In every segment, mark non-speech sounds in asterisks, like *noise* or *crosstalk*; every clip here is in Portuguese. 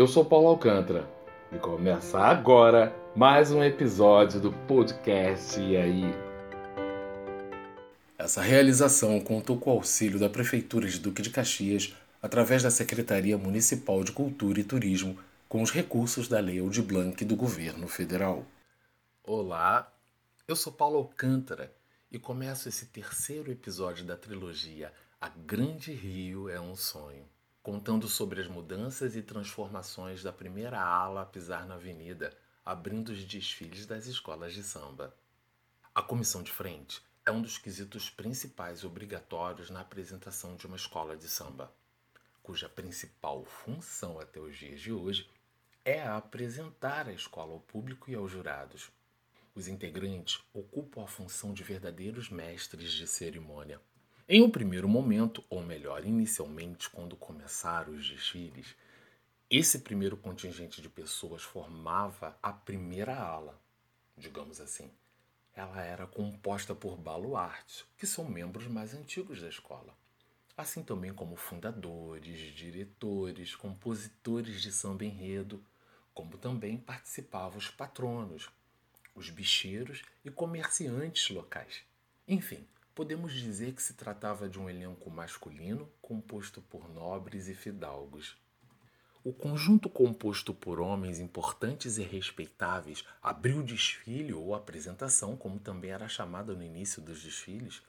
Eu sou Paulo Alcântara e começa agora mais um episódio do podcast E aí? Essa realização contou com o auxílio da Prefeitura de Duque de Caxias através da Secretaria Municipal de Cultura e Turismo com os recursos da Lei Aldir Blanc do Governo Federal. Olá, eu sou Paulo Alcântara e começo esse terceiro episódio da trilogia A Grande Rio é um Sonho contando sobre as mudanças e transformações da primeira ala a pisar na avenida, abrindo os desfiles das escolas de samba. A comissão de frente é um dos quesitos principais obrigatórios na apresentação de uma escola de samba, cuja principal função até os dias de hoje é a apresentar a escola ao público e aos jurados. Os integrantes ocupam a função de verdadeiros mestres de cerimônia em um primeiro momento, ou melhor, inicialmente, quando começaram os desfiles, esse primeiro contingente de pessoas formava a primeira ala, digamos assim. Ela era composta por baluartes, que são membros mais antigos da escola, assim também como fundadores, diretores, compositores de samba enredo, como também participavam os patronos, os bicheiros e comerciantes locais. Enfim, Podemos dizer que se tratava de um elenco masculino composto por nobres e fidalgos. O conjunto composto por homens importantes e respeitáveis abriu o desfile ou apresentação, como também era chamada no início dos desfiles.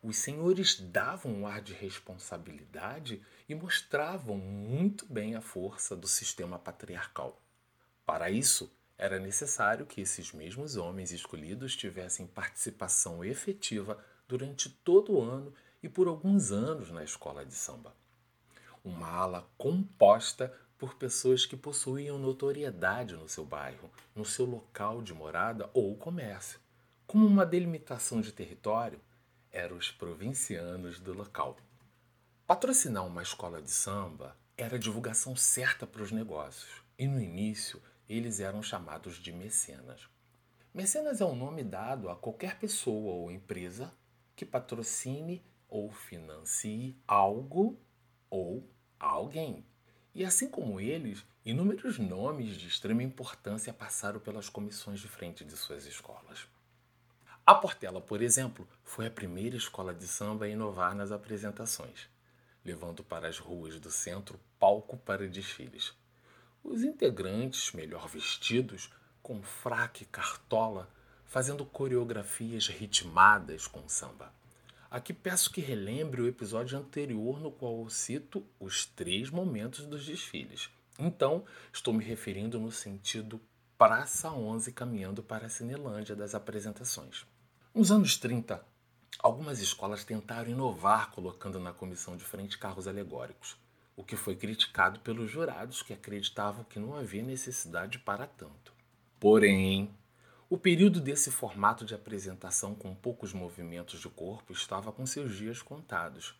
Os senhores davam um ar de responsabilidade e mostravam muito bem a força do sistema patriarcal. Para isso, era necessário que esses mesmos homens escolhidos tivessem participação efetiva durante todo o ano e por alguns anos na escola de samba. Uma ala composta por pessoas que possuíam notoriedade no seu bairro, no seu local de morada ou comércio. Como uma delimitação de território, eram os provincianos do local. Patrocinar uma escola de samba era a divulgação certa para os negócios, e no início eles eram chamados de mecenas. Mecenas é um nome dado a qualquer pessoa ou empresa que patrocine ou financie algo ou alguém. E assim como eles, inúmeros nomes de extrema importância passaram pelas comissões de frente de suas escolas. A Portela, por exemplo, foi a primeira escola de samba a inovar nas apresentações, levando para as ruas do centro palco para desfiles. Os integrantes, melhor vestidos, com fraque cartola, fazendo coreografias ritmadas com samba. Aqui peço que relembre o episódio anterior no qual cito os três momentos dos desfiles. Então, estou me referindo no sentido Praça 11 caminhando para a Cinelândia das apresentações. Nos anos 30, algumas escolas tentaram inovar colocando na comissão de frente carros alegóricos, o que foi criticado pelos jurados que acreditavam que não havia necessidade para tanto. Porém, o período desse formato de apresentação com poucos movimentos de corpo estava com seus dias contados.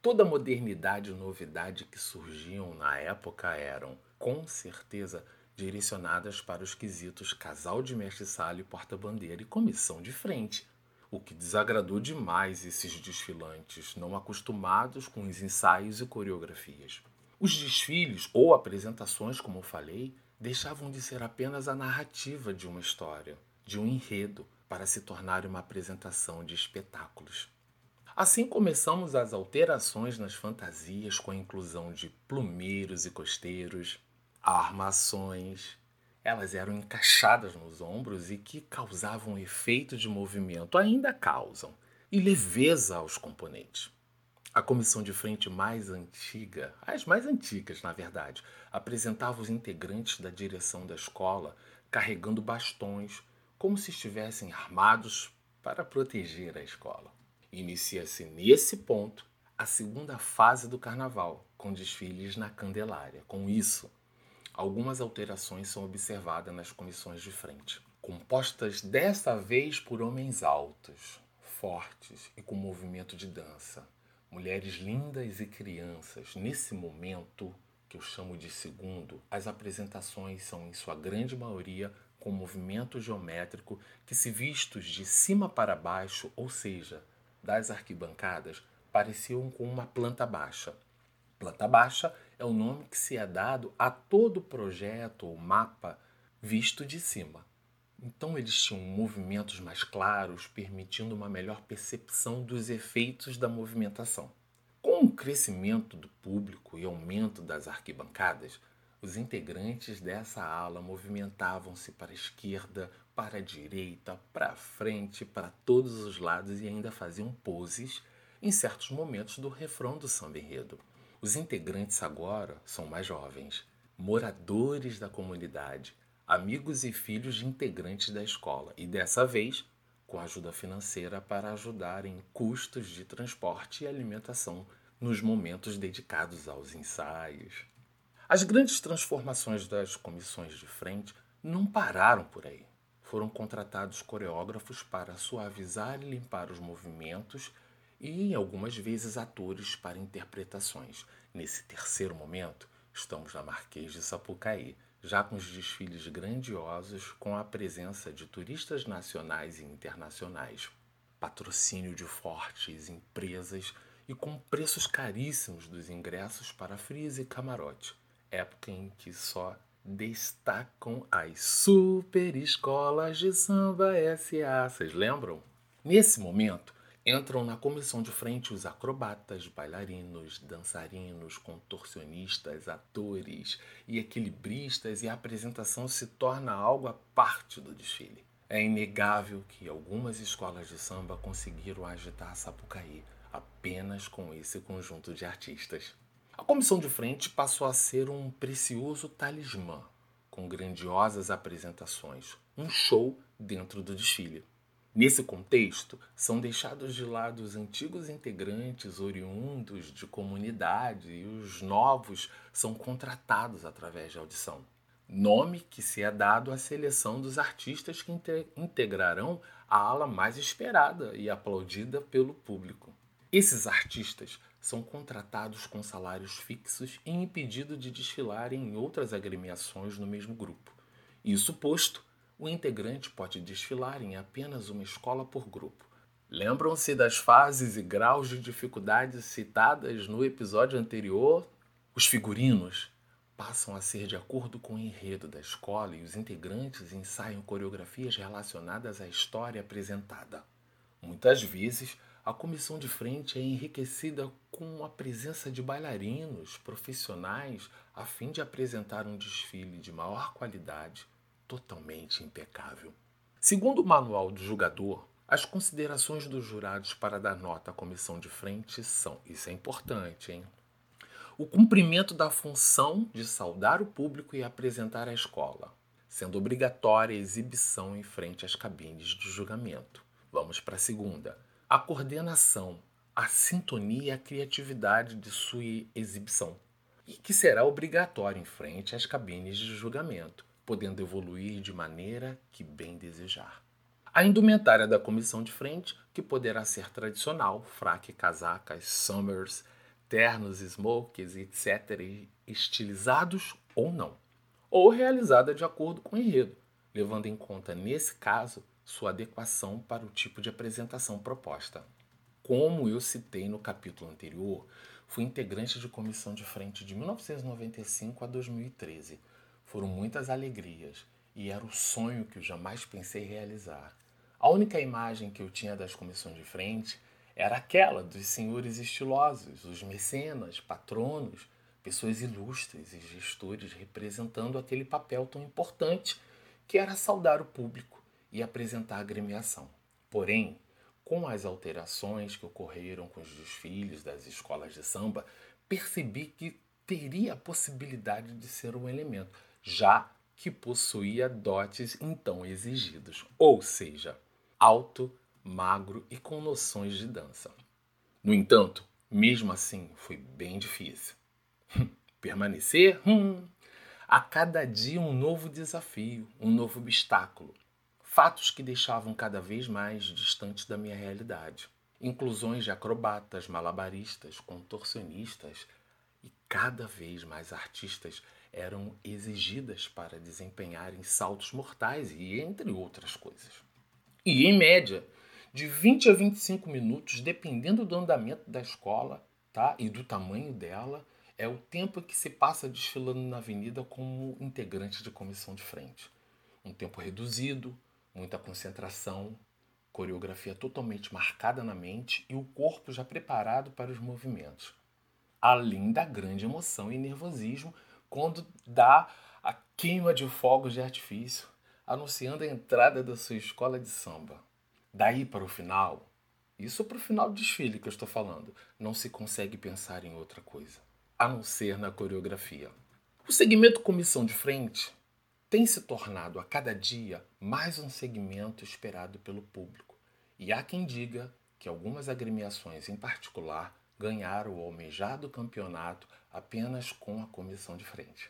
Toda a modernidade e novidade que surgiam na época eram, com certeza, direcionadas para os quesitos casal de mestre-sala e porta-bandeira e comissão de frente, o que desagradou demais esses desfilantes, não acostumados com os ensaios e coreografias. Os desfiles ou apresentações, como falei, deixavam de ser apenas a narrativa de uma história, de um enredo, para se tornar uma apresentação de espetáculos. Assim começamos as alterações nas fantasias com a inclusão de plumeiros e costeiros, armações. Elas eram encaixadas nos ombros e que causavam efeito de movimento, ainda causam, e leveza aos componentes. A comissão de frente mais antiga, as mais antigas, na verdade, apresentava os integrantes da direção da escola carregando bastões, como se estivessem armados para proteger a escola. Inicia-se nesse ponto a segunda fase do carnaval, com desfiles na Candelária. Com isso, algumas alterações são observadas nas comissões de frente, compostas desta vez por homens altos, fortes e com movimento de dança mulheres lindas e crianças. Nesse momento, que eu chamo de segundo, as apresentações são, em sua grande maioria, com movimento geométrico que, se vistos de cima para baixo, ou seja, das arquibancadas, pareciam com uma planta baixa. Planta baixa é o nome que se é dado a todo projeto ou mapa visto de cima. Então eles tinham movimentos mais claros, permitindo uma melhor percepção dos efeitos da movimentação. Com o crescimento do público e aumento das arquibancadas, os integrantes dessa ala movimentavam-se para a esquerda, para a direita, para a frente, para todos os lados e ainda faziam poses em certos momentos do refrão do samba enredo. Os integrantes agora são mais jovens, moradores da comunidade, amigos e filhos de integrantes da escola e dessa vez com ajuda financeira para ajudar em custos de transporte e alimentação nos momentos dedicados aos ensaios. As grandes transformações das comissões de frente não pararam por aí. Foram contratados coreógrafos para suavizar e limpar os movimentos e, algumas vezes, atores para interpretações. Nesse terceiro momento, estamos na Marquês de Sapucaí, já com os desfiles grandiosos com a presença de turistas nacionais e internacionais, patrocínio de fortes empresas e com preços caríssimos dos ingressos para frise e camarote, época em que só destacam as super escolas de samba SA. Vocês lembram? Nesse momento, Entram na comissão de frente os acrobatas, bailarinos, dançarinos, contorcionistas, atores e equilibristas, e a apresentação se torna algo à parte do desfile. É inegável que algumas escolas de samba conseguiram agitar a Sapucaí apenas com esse conjunto de artistas. A comissão de frente passou a ser um precioso talismã, com grandiosas apresentações, um show dentro do desfile. Nesse contexto, são deixados de lado os antigos integrantes oriundos de comunidade e os novos são contratados através de audição. Nome que se é dado à seleção dos artistas que integrarão a ala mais esperada e aplaudida pelo público. Esses artistas são contratados com salários fixos e impedidos de desfilar em outras agremiações no mesmo grupo. Isso posto, o integrante pode desfilar em apenas uma escola por grupo. Lembram-se das fases e graus de dificuldade citadas no episódio anterior? Os figurinos passam a ser de acordo com o enredo da escola e os integrantes ensaiam coreografias relacionadas à história apresentada. Muitas vezes, a comissão de frente é enriquecida com a presença de bailarinos profissionais a fim de apresentar um desfile de maior qualidade totalmente impecável. Segundo o manual do julgador, as considerações dos jurados para dar nota à comissão de frente são: isso é importante, hein? O cumprimento da função de saudar o público e apresentar a escola, sendo obrigatória a exibição em frente às cabines de julgamento. Vamos para a segunda. A coordenação, a sintonia e a criatividade de sua exibição, e que será obrigatória em frente às cabines de julgamento podendo evoluir de maneira que bem desejar. A indumentária da comissão de frente, que poderá ser tradicional, fraque, casacas, summers, ternos, smokes, etc., estilizados ou não, ou realizada de acordo com o enredo, levando em conta, nesse caso, sua adequação para o tipo de apresentação proposta. Como eu citei no capítulo anterior, fui integrante de comissão de frente de 1995 a 2013 foram muitas alegrias e era o sonho que eu jamais pensei realizar. A única imagem que eu tinha das comissões de frente era aquela dos senhores estilosos, os mecenas, patronos, pessoas ilustres e gestores representando aquele papel tão importante que era saudar o público e apresentar a agremiação. Porém, com as alterações que ocorreram com os desfiles das escolas de samba, percebi que teria a possibilidade de ser um elemento já que possuía dotes então exigidos, ou seja, alto, magro e com noções de dança. No entanto, mesmo assim, foi bem difícil. Permanecer? Hum. A cada dia um novo desafio, um novo obstáculo. Fatos que deixavam cada vez mais distantes da minha realidade. Inclusões de acrobatas, malabaristas, contorcionistas e cada vez mais artistas eram exigidas para desempenharem saltos mortais e entre outras coisas. E em média, de 20 a 25 minutos, dependendo do andamento da escola, tá? E do tamanho dela, é o tempo que se passa desfilando na avenida como integrante de comissão de frente. Um tempo reduzido, muita concentração, coreografia totalmente marcada na mente e o corpo já preparado para os movimentos. Além da grande emoção e nervosismo quando dá a queima de fogos de artifício, anunciando a entrada da sua escola de samba. Daí para o final, isso para o final do desfile que eu estou falando, não se consegue pensar em outra coisa a não ser na coreografia. O segmento comissão de frente tem se tornado a cada dia mais um segmento esperado pelo público. E há quem diga que algumas agremiações em particular ganharam o almejado campeonato apenas com a comissão de frente.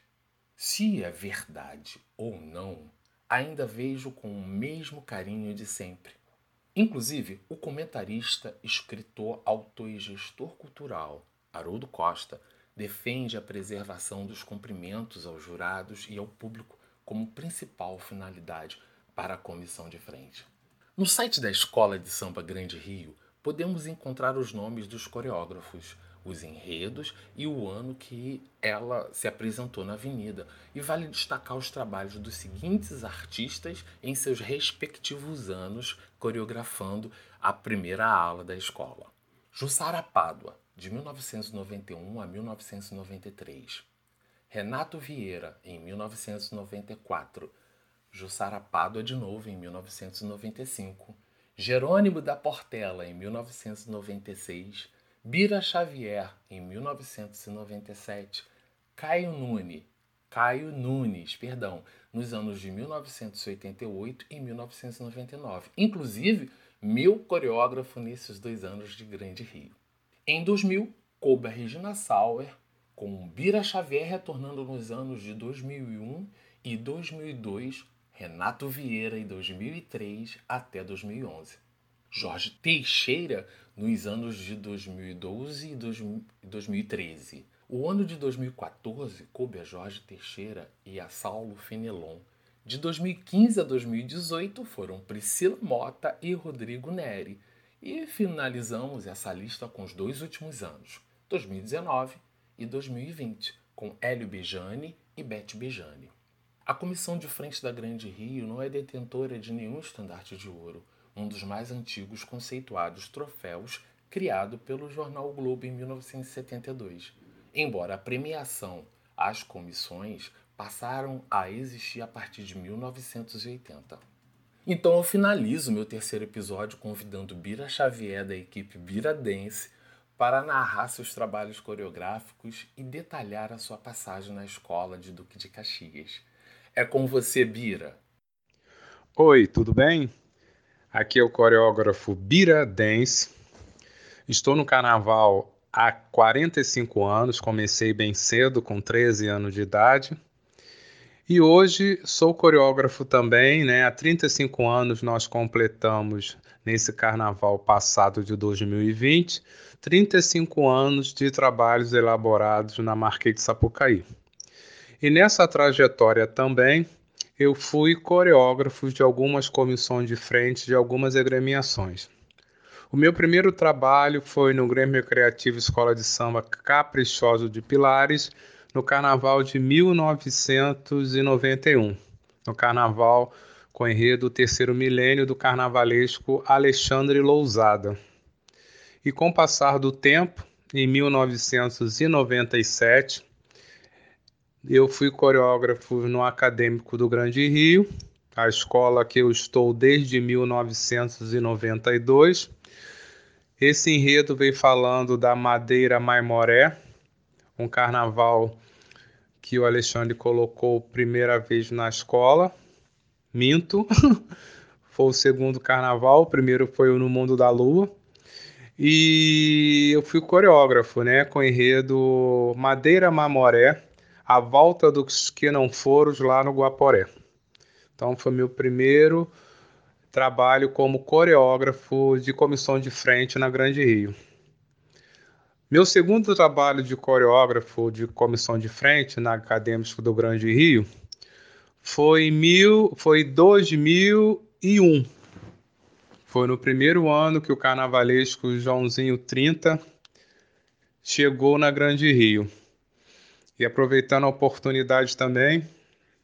Se é verdade ou não, ainda vejo com o mesmo carinho de sempre. Inclusive, o comentarista, escritor, autor e gestor cultural Haroldo Costa defende a preservação dos cumprimentos aos jurados e ao público como principal finalidade para a comissão de frente. No site da Escola de Samba Grande Rio, podemos encontrar os nomes dos coreógrafos, os enredos e o ano que ela se apresentou na Avenida. E vale destacar os trabalhos dos seguintes artistas em seus respectivos anos coreografando a primeira ala da escola. Jussara Pádua, de 1991 a 1993. Renato Vieira, em 1994. Jussara Pádua de novo, em 1995. Jerônimo da Portela, em 1996. Bira Xavier, em 1997. Caio Nunes, Caio Nunes, perdão, nos anos de 1988 e 1999. Inclusive, meu coreógrafo nesses dois anos de Grande Rio. Em 2000, coube a Regina Sauer, com Bira Xavier retornando nos anos de 2001 e 2002, Renato Vieira em 2003 até 2011. Jorge Teixeira nos anos de 2012 e 2013. O ano de 2014 coube a Jorge Teixeira e a Saulo Fenelon. De 2015 a 2018 foram Priscila Mota e Rodrigo Neri. E finalizamos essa lista com os dois últimos anos, 2019 e 2020, com Hélio Bejani e Beth Bejani. A comissão de frente da Grande Rio não é detentora de nenhum estandarte de ouro, um dos mais antigos conceituados troféus criado pelo jornal o Globo em 1972. Embora a premiação às comissões passaram a existir a partir de 1980. Então eu finalizo meu terceiro episódio convidando Bira Xavier da equipe Bira Dance para narrar seus trabalhos coreográficos e detalhar a sua passagem na escola de Duque de Caxias. É com você, Bira. Oi, tudo bem? Aqui é o coreógrafo Bira Dance. Estou no carnaval há 45 anos, comecei bem cedo, com 13 anos de idade. E hoje sou coreógrafo também, né? Há 35 anos nós completamos nesse carnaval passado de 2020, 35 anos de trabalhos elaborados na Marquês de Sapucaí. E nessa trajetória também eu fui coreógrafo de algumas comissões de frente de algumas agremiações. O meu primeiro trabalho foi no Grêmio Recreativo Escola de Samba Caprichoso de Pilares, no carnaval de 1991, no carnaval com enredo terceiro milênio do carnavalesco Alexandre Lousada. E com o passar do tempo, em 1997, eu fui coreógrafo no Acadêmico do Grande Rio, a escola que eu estou desde 1992. Esse enredo veio falando da Madeira Maimoré, um carnaval que o Alexandre colocou primeira vez na escola. Minto. *laughs* foi o segundo carnaval, o primeiro foi o No Mundo da Lua. E eu fui coreógrafo, né, com o enredo Madeira Mamoré, a volta dos que não foram lá no Guaporé. Então foi meu primeiro trabalho como coreógrafo de comissão de frente na Grande Rio. Meu segundo trabalho de coreógrafo de comissão de frente na Acadêmico do Grande Rio foi, mil, foi 2001. Foi no primeiro ano que o carnavalesco Joãozinho 30 chegou na Grande Rio. E aproveitando a oportunidade também,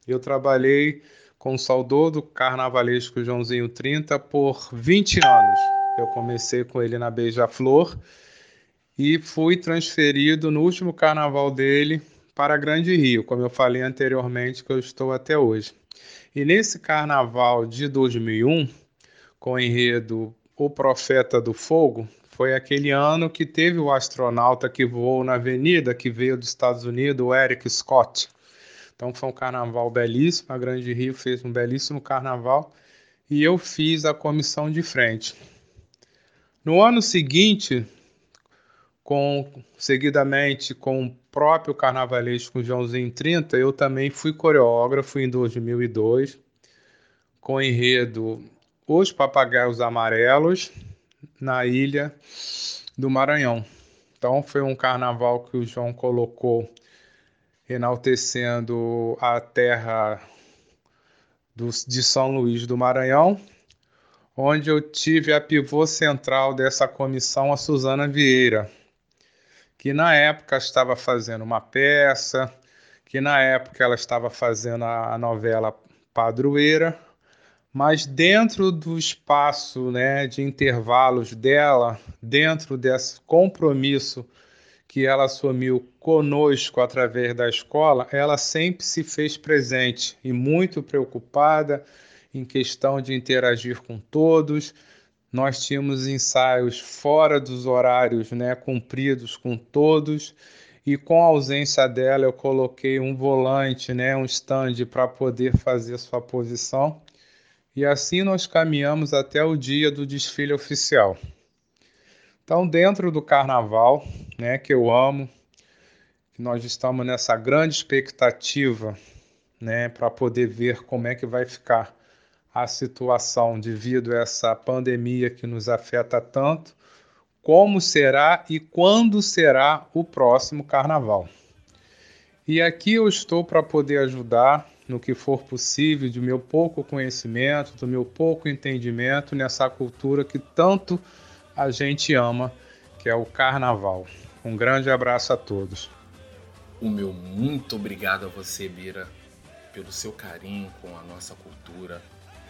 eu trabalhei com o saudoso carnavalesco Joãozinho 30 por 20 anos. Eu comecei com ele na Beija-Flor e fui transferido no último carnaval dele para Grande Rio, como eu falei anteriormente, que eu estou até hoje. E nesse carnaval de 2001, com o enredo O Profeta do Fogo, foi aquele ano que teve o astronauta que voou na Avenida, que veio dos Estados Unidos, o Eric Scott. Então foi um carnaval belíssimo, a Grande Rio fez um belíssimo carnaval e eu fiz a comissão de frente. No ano seguinte, com seguidamente com o próprio carnavalesco Joãozinho 30, eu também fui coreógrafo em 2002, com o enredo Os Papagaios Amarelos, na ilha do Maranhão. Então foi um carnaval que o João colocou enaltecendo a terra do, de São Luís do Maranhão, onde eu tive a pivô central dessa comissão, a Suzana Vieira, que na época estava fazendo uma peça, que na época ela estava fazendo a, a novela Padroeira, mas dentro do espaço né, de intervalos dela, dentro desse compromisso que ela assumiu conosco através da escola, ela sempre se fez presente e muito preocupada em questão de interagir com todos, nós tínhamos ensaios fora dos horários né, cumpridos com todos, e com a ausência dela, eu coloquei um volante, né, um stand para poder fazer sua posição. E assim nós caminhamos até o dia do desfile oficial. Então, dentro do carnaval, né, que eu amo, nós estamos nessa grande expectativa, né, para poder ver como é que vai ficar a situação devido a essa pandemia que nos afeta tanto, como será e quando será o próximo carnaval. E aqui eu estou para poder ajudar no que for possível, do meu pouco conhecimento, do meu pouco entendimento nessa cultura que tanto a gente ama, que é o carnaval. Um grande abraço a todos. O meu muito obrigado a você, Bira, pelo seu carinho com a nossa cultura,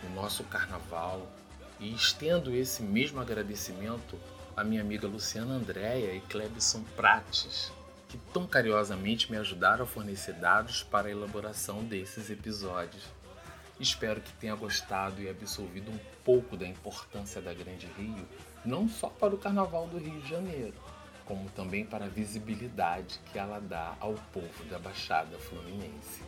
no nosso carnaval e estendo esse mesmo agradecimento à minha amiga Luciana Andréia e Clebson Prates, que tão carinhosamente me ajudaram a fornecer dados para a elaboração desses episódios. Espero que tenha gostado e absorvido um pouco da importância da Grande Rio, não só para o Carnaval do Rio de Janeiro, como também para a visibilidade que ela dá ao povo da Baixada Fluminense.